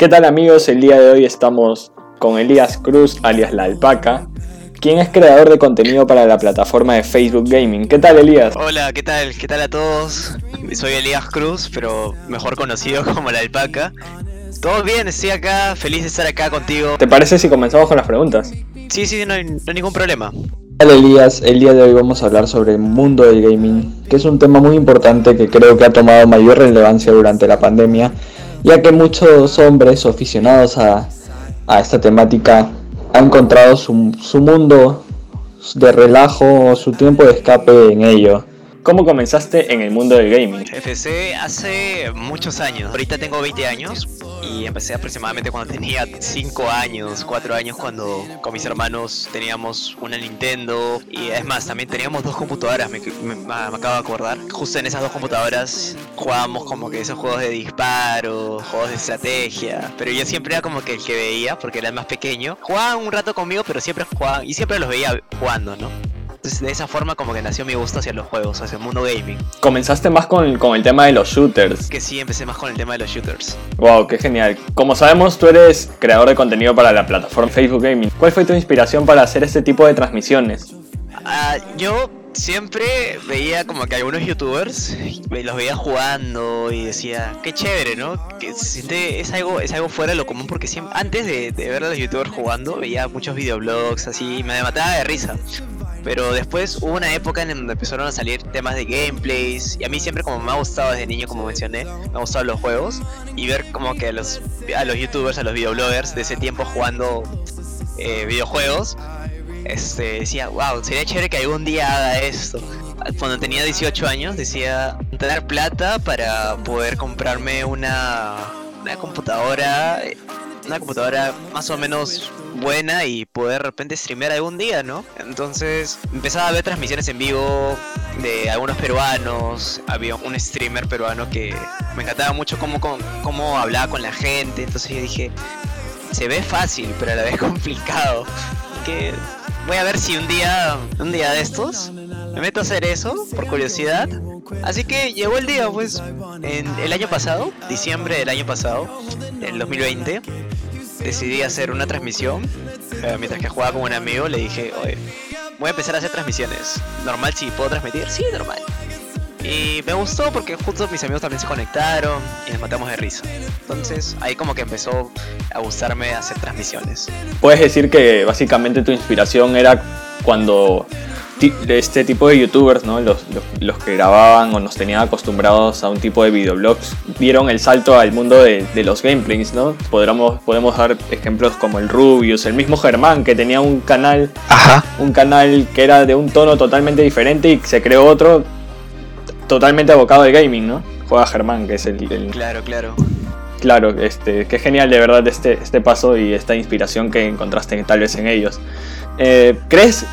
¿Qué tal amigos? El día de hoy estamos con Elías Cruz, alias La Alpaca, quien es creador de contenido para la plataforma de Facebook Gaming. ¿Qué tal Elías? Hola, ¿qué tal? ¿Qué tal a todos? Soy Elías Cruz, pero mejor conocido como La Alpaca. Todo bien, estoy acá, feliz de estar acá contigo. ¿Te parece si comenzamos con las preguntas? Sí, sí, no hay, no hay ningún problema. Hola Elías, el día de hoy vamos a hablar sobre el mundo del gaming, que es un tema muy importante que creo que ha tomado mayor relevancia durante la pandemia ya que muchos hombres aficionados a, esta temática han encontrado su, su mundo de relajo o su tiempo de escape en ello. ¿Cómo comenzaste en el mundo del gaming? Empecé hace muchos años. Ahorita tengo 20 años y empecé aproximadamente cuando tenía 5 años, 4 años, cuando con mis hermanos teníamos una Nintendo y es más, también teníamos dos computadoras, me, acabo de acordar. Justo en esas dos computadoras jugábamos como que esos juegos de disparo, juegos de estrategia, pero yo siempre era como que el que veía, porque era el más pequeño. Jugaban un rato conmigo, pero siempre jugaban y siempre los veía jugando, ¿no? Entonces de esa forma como que nació mi gusto hacia los juegos, hacia el mundo gaming. Comenzaste más con, con el tema de los shooters. Que sí, empecé más con el tema de los shooters. Wow, qué genial. Como sabemos, tú eres creador de contenido para la plataforma Facebook Gaming. ¿Cuál fue tu inspiración para hacer este tipo de transmisiones? Ah, yo siempre veía como que algunos youtubers los veía jugando y decía qué chévere no que siente es algo es algo fuera de lo común porque siempre antes de, de ver a los youtubers jugando veía muchos videoblogs así y me mataba de risa pero después hubo una época en donde empezaron a salir temas de gameplays. Y a mí siempre como me ha gustado desde niño, como mencioné, me ha gustado los juegos. Y ver como que a los, a los youtubers, a los videobloggers de ese tiempo jugando eh, videojuegos. Este, decía, wow, sería chévere que algún día haga esto. Cuando tenía 18 años decía tener plata para poder comprarme una, una computadora una computadora más o menos buena y poder de repente streamear algún día, ¿no? Entonces empezaba a ver transmisiones en vivo de algunos peruanos, había un streamer peruano que me encantaba mucho cómo, cómo, hablaba con la gente, entonces yo dije, se ve fácil, pero a la vez complicado. Que voy a ver si un día, un día de estos, me meto a hacer eso por curiosidad. Así que llegó el día, pues, en el año pasado, diciembre del año pasado, del 2020 decidí hacer una transmisión. Eh, mientras que jugaba con un amigo, le dije, oye, voy a empezar a hacer transmisiones. ¿Normal si puedo transmitir? Sí, normal. Y me gustó porque justo mis amigos también se conectaron y nos matamos de risa. Entonces ahí como que empezó a gustarme hacer transmisiones. Puedes decir que básicamente tu inspiración era cuando este tipo de youtubers, ¿no? Los, los, que grababan o nos tenían acostumbrados a un tipo de videoblogs, vieron el salto al mundo de, los gameplays, ¿no? Podríamos, podemos dar ejemplos como el Rubius, el mismo Germán, que tenía un canal, un canal que era de un tono totalmente diferente y se creó otro totalmente abocado al gaming, ¿no? Juega Germán, que es el, Claro, claro. Claro, este, qué genial de verdad este, este paso y esta inspiración que encontraste tal vez en ellos. Eh, ¿Crees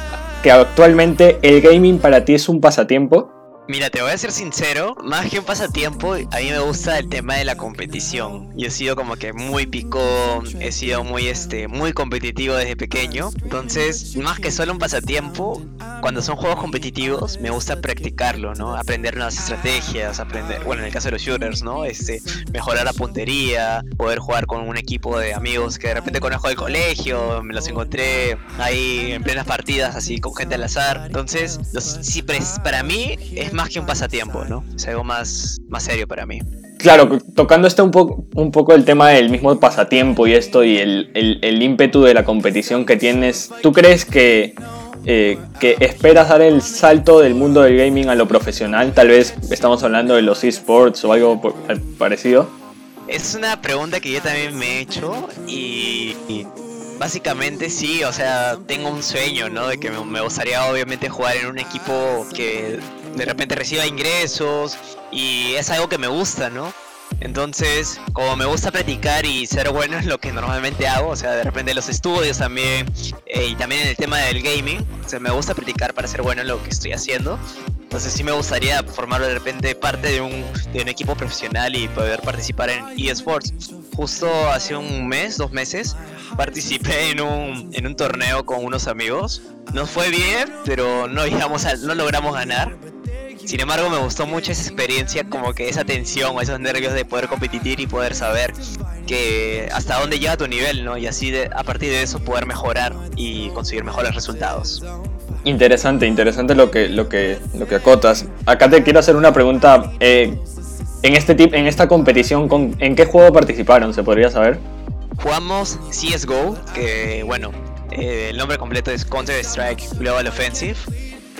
que actualmente el gaming para ti es un pasatiempo? Mira, te voy a ser sincero, más que un pasatiempo, a mí me gusta el tema de la competición. Yo he sido como que muy picón, he sido muy este, muy competitivo desde pequeño. Entonces, más que solo un pasatiempo, cuando son juegos competitivos, me gusta practicarlo, ¿no? Aprender nuevas estrategias, aprender, bueno, en el caso de los shooters, ¿no? Este, mejorar la puntería, poder jugar con un equipo de amigos que de repente conozco del colegio, me los encontré ahí en plenas partidas, así con gente al azar. Entonces, los, para mí es más que un pasatiempo, ¿no? Es algo más, más serio para mí. Claro, tocando este un, poco, un poco el tema del mismo pasatiempo y esto y el, el, ímpetu de la competición que tienes, ¿tú crees que, eh, que esperas dar el salto del mundo del gaming a lo profesional? Tal vez estamos hablando de los esports o algo parecido. Es una pregunta que yo también me he hecho y, básicamente sí, o sea, tengo un sueño, ¿no? De que me, gustaría obviamente jugar en un equipo que de repente reciba ingresos y es algo que me gusta, ¿no? Entonces, como me gusta practicar y ser bueno en lo que normalmente hago, o sea, de repente los estudios también, eh, y también en el tema del gaming, o sea, me gusta practicar para ser bueno en lo que estoy haciendo. Entonces sí me gustaría formar de repente parte de un equipo profesional y poder participar en eSports. Justo hace un mes, dos meses, participé en un, en un torneo con unos amigos. Nos fue bien, pero no, llegamos no logramos ganar Sin embargo, me gustó mucho esa experiencia, como que esa tensión esos nervios de poder competir y poder saber que hasta dónde llega tu nivel, ¿no? Y así de, a partir de eso poder mejorar y conseguir mejores resultados. Interesante, interesante lo que, lo que, lo que acotas. Acá te quiero hacer una pregunta. Eh, en, este tip, en esta competición, ¿en qué juego participaron? ¿Se podría saber? Jugamos CSGO, que bueno, eh, el nombre completo es Counter Strike Global Offensive.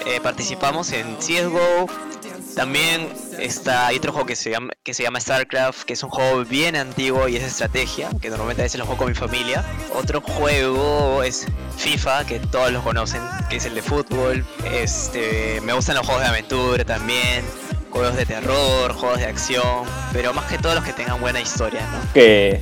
Eh, participamos en CSGO. También está hay otro juego que se, llama, que se llama StarCraft, que es un juego bien antiguo y es estrategia, que normalmente a veces lo juego con mi familia. Otro juego es FIFA, que todos lo conocen, que es el de fútbol. Este, me gustan los juegos de aventura también juegos de terror, juegos de acción, pero más que todos los que tengan buena historia, ¿no? Que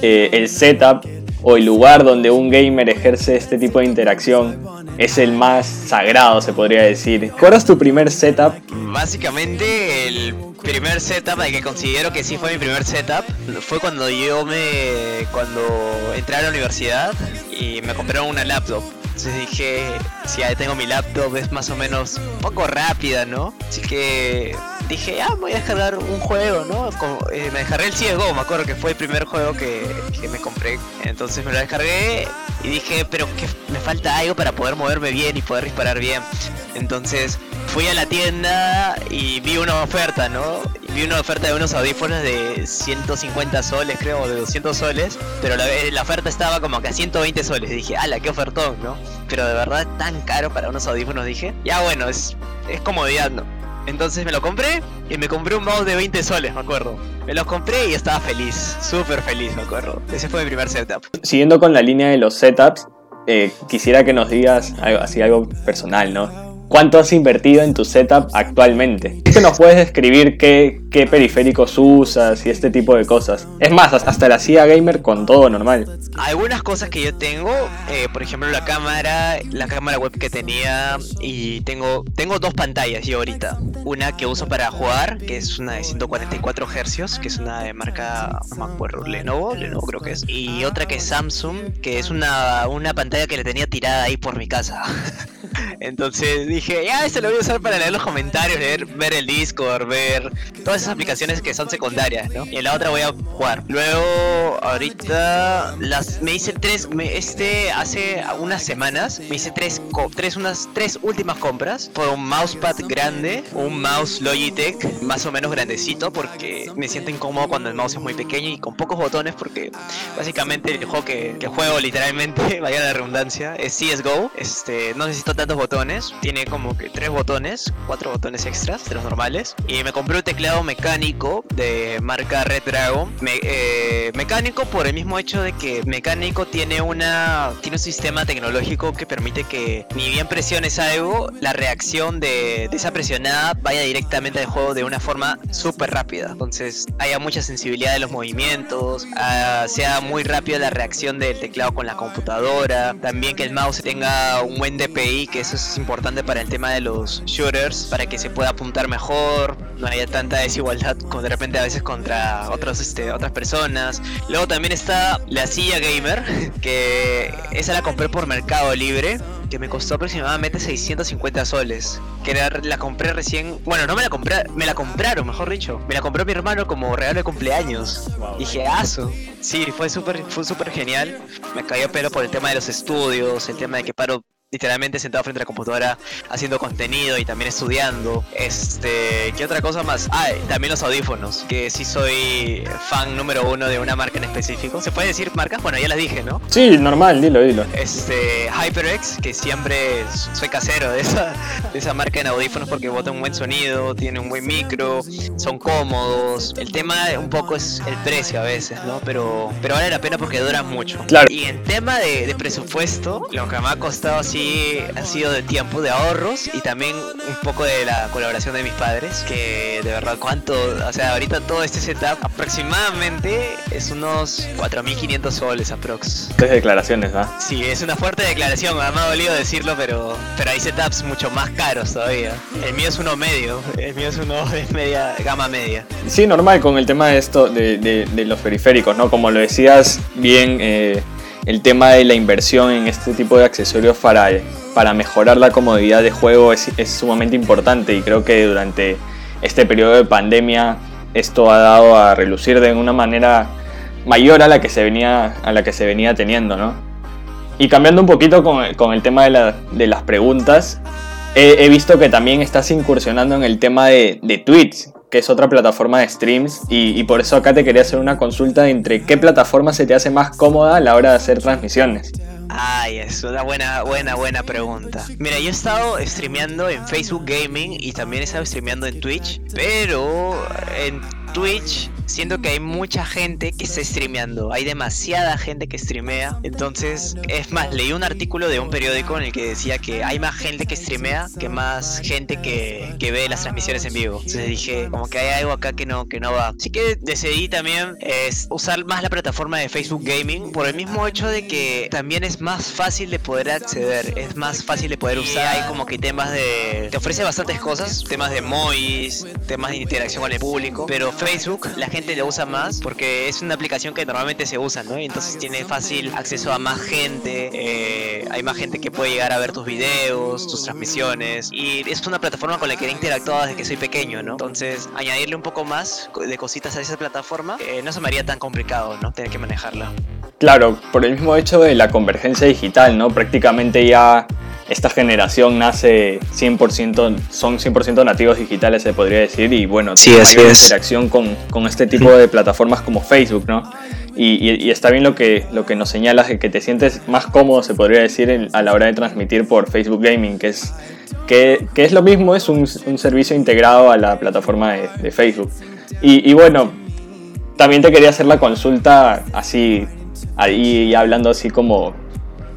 eh, el setup o el lugar donde un gamer ejerce este tipo de interacción es el más sagrado, se podría decir. ¿Cuál es tu primer setup? Básicamente el primer setup, el que considero que sí fue mi primer setup, fue cuando yo me... cuando entré a la universidad y me compraron una laptop. Entonces dije, si ya tengo mi laptop es más o menos un poco rápida, ¿no? Así que dije, ah, voy a descargar un juego, ¿no? Eh, me descargué el CSGO, me acuerdo que fue el primer juego que, me compré. Entonces me lo descargué y dije, pero que me falta algo para poder moverme bien y poder disparar bien. Entonces fui a la tienda y vi una oferta, ¿no? vi una oferta de unos audífonos de 150 soles, creo, o de 200 soles, pero la, la oferta estaba como que a 120 soles. Y dije, ala, qué ofertón, ¿no? Pero de verdad tan caro para unos audífonos, dije. Ya bueno, es, es comodidad, ¿no? Entonces me lo compré y me compré un mouse de 20 soles, me acuerdo. Me los compré y estaba feliz, súper feliz, me acuerdo. Ese fue mi primer setup. Siguiendo con la línea de los setups, eh, quisiera que nos digas así algo personal, ¿no? ¿Cuánto has invertido en tu setup actualmente? ¿Qué nos puedes describir qué, qué, periféricos usas y este tipo de cosas? Es más, hasta la CIA Gamer con todo normal. Algunas cosas que yo tengo, eh, por ejemplo la cámara, la cámara web que tenía y tengo, tengo dos pantallas yo ahorita. Una que uso para jugar, que es una de 144 Hz, que es una de marca, no me acuerdo, Lenovo, Lenovo creo que es. Y otra que es Samsung, que es una, una pantalla que le tenía tirada ahí por mi casa. Entonces ya, este lo voy a usar para leer los comentarios, leer, ver el Discord, ver todas esas aplicaciones que son secundarias, ¿no? Y en la otra voy a jugar. Luego, ahorita, me hice tres, este, hace unas semanas, me hice tres, tres, unas tres últimas compras. Por un mousepad grande, un mouse Logitech más o menos grandecito, porque me siento incómodo cuando el mouse es muy pequeño y con pocos botones, porque básicamente el juego que, que juego literalmente, vaya la redundancia, es CSGO. Este, no necesito tantos botones, tiene como que tres botones, cuatro botones extras de los normales. Y me compré un teclado mecánico de marca Red Dragon. Eh, mecánico por el mismo hecho de que mecánico tiene una tiene un sistema tecnológico que permite que ni bien presiones algo, la reacción de, esa presionada vaya directamente al juego de una forma súper rápida. Entonces haya mucha sensibilidad de los movimientos, ah, sea muy rápida la reacción del teclado con la computadora, también que el mouse tenga un buen DPI que eso es importante para el tema de los shooters, para que se pueda apuntar mejor, no haya tanta desigualdad como de repente a veces contra otros, este, otras personas. Luego también está la silla gamer, que esa la compré por Mercado Libre que me costó aproximadamente 650 soles. Que la compré recién. Bueno, no me la compré, me la compraron, mejor dicho. Me la compró mi hermano como regalo de cumpleaños. Dije, aso. Sí, fue súper fue súper genial. Me cayó pelo por el tema de los estudios, el tema de que paro literalmente sentado frente a la computadora haciendo contenido y también estudiando. Este, ¿qué otra cosa más? Ah, también los audífonos, que sí soy fan número uno de una marca en específico. ¿Se puede decir marcas? Bueno, ya las dije, ¿no? Sí, normal, dilo, dilo. Este, HyperX, que siempre soy casero de esa, de esa marca en audífonos porque bota un buen sonido, tiene un buen micro, son cómodos. El tema un poco es el precio a veces, ¿no? Pero, pero vale la pena porque duran mucho. Claro. Y en tema de, de presupuesto, lo que me ha costado así ha sido de tiempo, de ahorros y también un poco de la colaboración de mis padres, que de verdad cuánto, o sea, ahorita todo este setup aproximadamente es unos 4.500 soles aprox. Tres declaraciones, ¿ah? Sí, es una fuerte declaración, me ha dolido decirlo, pero, pero hay setups mucho más caros todavía. El mío es uno medio, el mío es uno de media, gama media. Sí, normal con el tema de esto, de, de, los periféricos, ¿no? Como lo decías bien... Eh el tema de la inversión en este tipo de accesorios para para mejorar la comodidad de juego es, es sumamente importante y creo que durante este periodo de pandemia esto ha dado a relucir de una manera mayor a la que se venía, a la que se venía teniendo, ¿no? Y cambiando un poquito con, con el tema de, las preguntas, he, visto que también estás incursionando en el tema de, de Twitch, que es otra plataforma de streams, y, por eso acá te quería hacer una consulta entre qué plataforma se te hace más cómoda a la hora de hacer transmisiones. Ay, es una buena, buena, buena pregunta. Mira, yo he estado streameando en Facebook Gaming y también he estado streameando en Twitch, pero en Twitch siento que hay mucha gente que está streameando. Hay demasiada gente que streamea. Entonces, es más, leí un artículo de un periódico en el que decía que hay más gente que streamea que más gente que, que ve las transmisiones en vivo. Entonces dije, como que hay algo acá que no, que no va. Así que decidí también usar más la plataforma de Facebook Gaming por el mismo hecho de que también es más fácil de poder acceder. Es más fácil de poder usar. Hay como que temas de... Te ofrece bastantes cosas. Temas de MOIs, temas de interacción con el público. Pero Facebook, la gente lo usa más porque es una aplicación que normalmente se usa, ¿no? Entonces tiene fácil acceso a más gente, eh, hay más gente que puede llegar a ver tus videos, tus transmisiones y es una plataforma con la que he interactuado desde que soy pequeño, ¿no? Entonces añadirle un poco más de cositas a esa plataforma eh, no se me haría tan complicado, ¿no? Tener que manejarla. Claro, por el mismo hecho de la convergencia digital, ¿no? Prácticamente ya esta generación nace 100%, son 100% nativos digitales, se podría decir, y bueno, sí, mayor es. interacción con, con, este tipo de plataformas como Facebook, ¿no? Y, y, y, está bien lo que, lo que nos señalas, que te sientes más cómodo, se podría decir, a la hora de transmitir por Facebook Gaming, que es, que, que es lo mismo, es un, un, servicio integrado a la plataforma de, de Facebook. Y, y bueno, también te quería hacer la consulta así, ahí hablando así como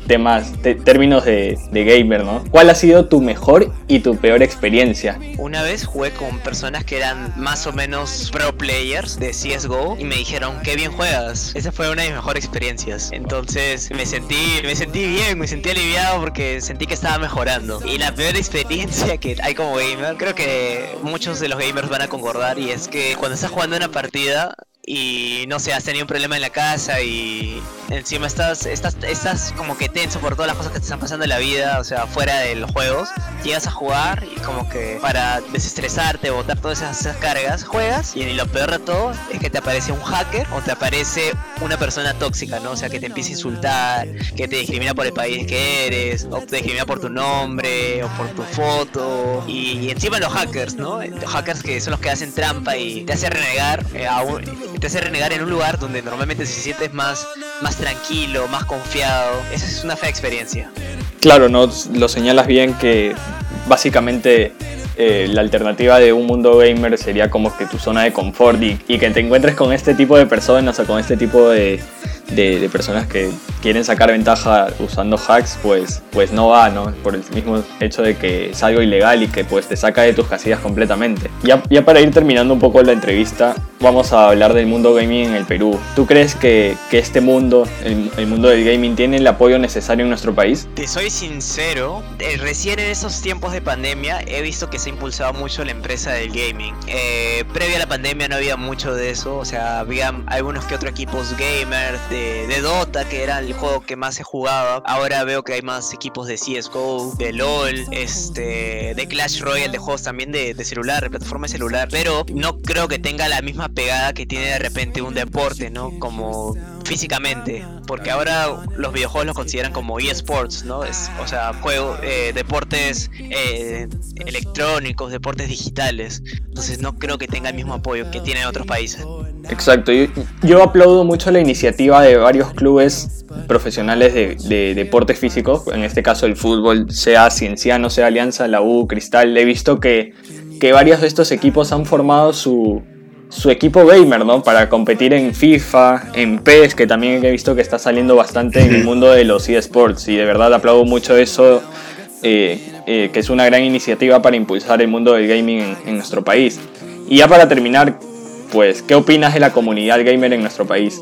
temas, te, términos de, de, gamer, ¿no? ¿Cuál ha sido tu mejor y tu peor experiencia? Una vez jugué con personas que eran más o menos pro players de CSGO y me dijeron, qué bien juegas. Esa fue una de mis mejores experiencias. Entonces me sentí, me sentí bien, me sentí aliviado porque sentí que estaba mejorando. Y la peor experiencia que hay como gamer, creo que muchos de los gamers van a concordar y es que cuando estás jugando una partida y no sé, has tenido un problema en la casa y encima estás, estás, estás como que tenso por todas las cosas que te están pasando en la vida, o sea, fuera de los juegos, llegas a jugar y como que para desestresarte, botar todas esas, cargas, juegas y lo peor de todo es que te aparece un hacker o te aparece una persona tóxica, ¿no? O sea, que te empieza a insultar, que te discrimina por el país que eres, o te discrimina por tu nombre, o por tu foto, y, encima los hackers, ¿no? Los hackers que son los que hacen trampa y te hacen renegar eh, te hace renegar en un lugar donde normalmente se sientes más, más tranquilo, más confiado. Esa es una fea experiencia. Claro, no lo señalas bien que básicamente eh, la alternativa de un mundo gamer sería como que tu zona de confort y, que te encuentres con este tipo de personas o con este tipo de, personas que quieren sacar ventaja usando hacks, pues, pues no va, ¿no? Por el mismo hecho de que es algo ilegal y que pues te saca de tus casillas completamente. Ya, ya para ir terminando un poco la entrevista, vamos a hablar del mundo gaming en el Perú. ¿Tú crees que, que este mundo, el, el, mundo del gaming, tiene el apoyo necesario en nuestro país? Te soy sincero, eh, recién en esos tiempos de pandemia he visto que se ha impulsado mucho la empresa del gaming. Eh, previa a la pandemia no había mucho de eso, o sea, había algunos que otros equipos gamers de, de Dota, que era juego que más se jugaba. Ahora veo que hay más equipos de CSGO, de LOL, este, de Clash Royale, de juegos también de, celular, de plataforma de celular, pero no creo que tenga la misma pegada que tiene de repente un deporte, ¿no? Como físicamente, porque ahora los videojuegos los consideran como eSports, ¿no? Es, o sea, juego, eh, deportes eh, electrónicos, deportes digitales. Entonces no creo que tenga el mismo apoyo que tiene en otros países. Exacto, yo, yo aplaudo mucho la iniciativa de varios clubes profesionales de, de, deportes físicos, en este caso el fútbol, sea Cienciano, sea Alianza, la U, Cristal. He visto que, que varios de estos equipos han formado su, su equipo gamer, ¿no? Para competir en FIFA, en PES, que también he visto que está saliendo bastante en el mundo de los eSports. Y de verdad aplaudo mucho eso, eh, eh, que es una gran iniciativa para impulsar el mundo del gaming en, en, nuestro país. Y ya para terminar, pues, ¿qué opinas de la comunidad gamer en nuestro país?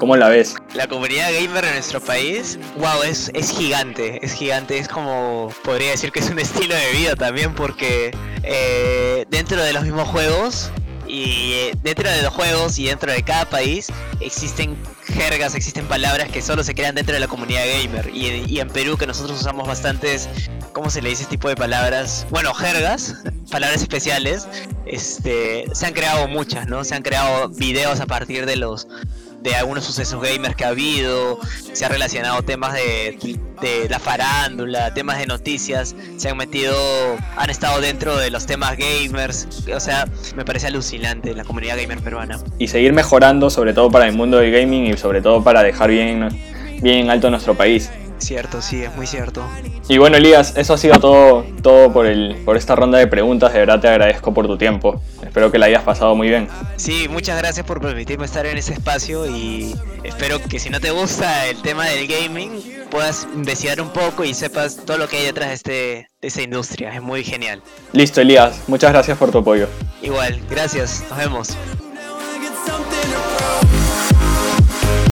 ¿Cómo la ves? La comunidad gamer en nuestro país, wow, es, es gigante, es gigante, es como, podría decir que es un estilo de vida también porque eh, dentro de los mismos juegos Y eh, dentro de los juegos y dentro de cada país existen jergas, existen palabras que solo se crean dentro de la comunidad gamer. Y, y en Perú que nosotros usamos bastantes, ¿cómo se le dice este tipo de palabras? Bueno, jergas, palabras especiales. Este, se han creado muchas, ¿no? Se han creado videos a partir de los de algunos sucesos gamers que ha habido, se ha relacionado temas de, de, la farándula, temas de noticias, se han metido, han estado dentro de los temas gamers, o sea, me parece alucinante la comunidad gamer peruana. Y seguir mejorando, sobre todo para el mundo del gaming y sobre todo para dejar bien, bien alto nuestro país. Cierto, sí, es muy cierto. Y bueno, Elías, eso ha sido todo, todo por, el, por esta ronda de preguntas. De verdad te agradezco por tu tiempo. Espero que la hayas pasado muy bien. Sí, muchas gracias por permitirme estar en ese espacio y espero que si no te gusta el tema del gaming, puedas investigar un poco y sepas todo lo que hay detrás de, este, de esa industria. Es muy genial. Listo, Elías. Muchas gracias por tu apoyo. Igual, gracias. Nos vemos.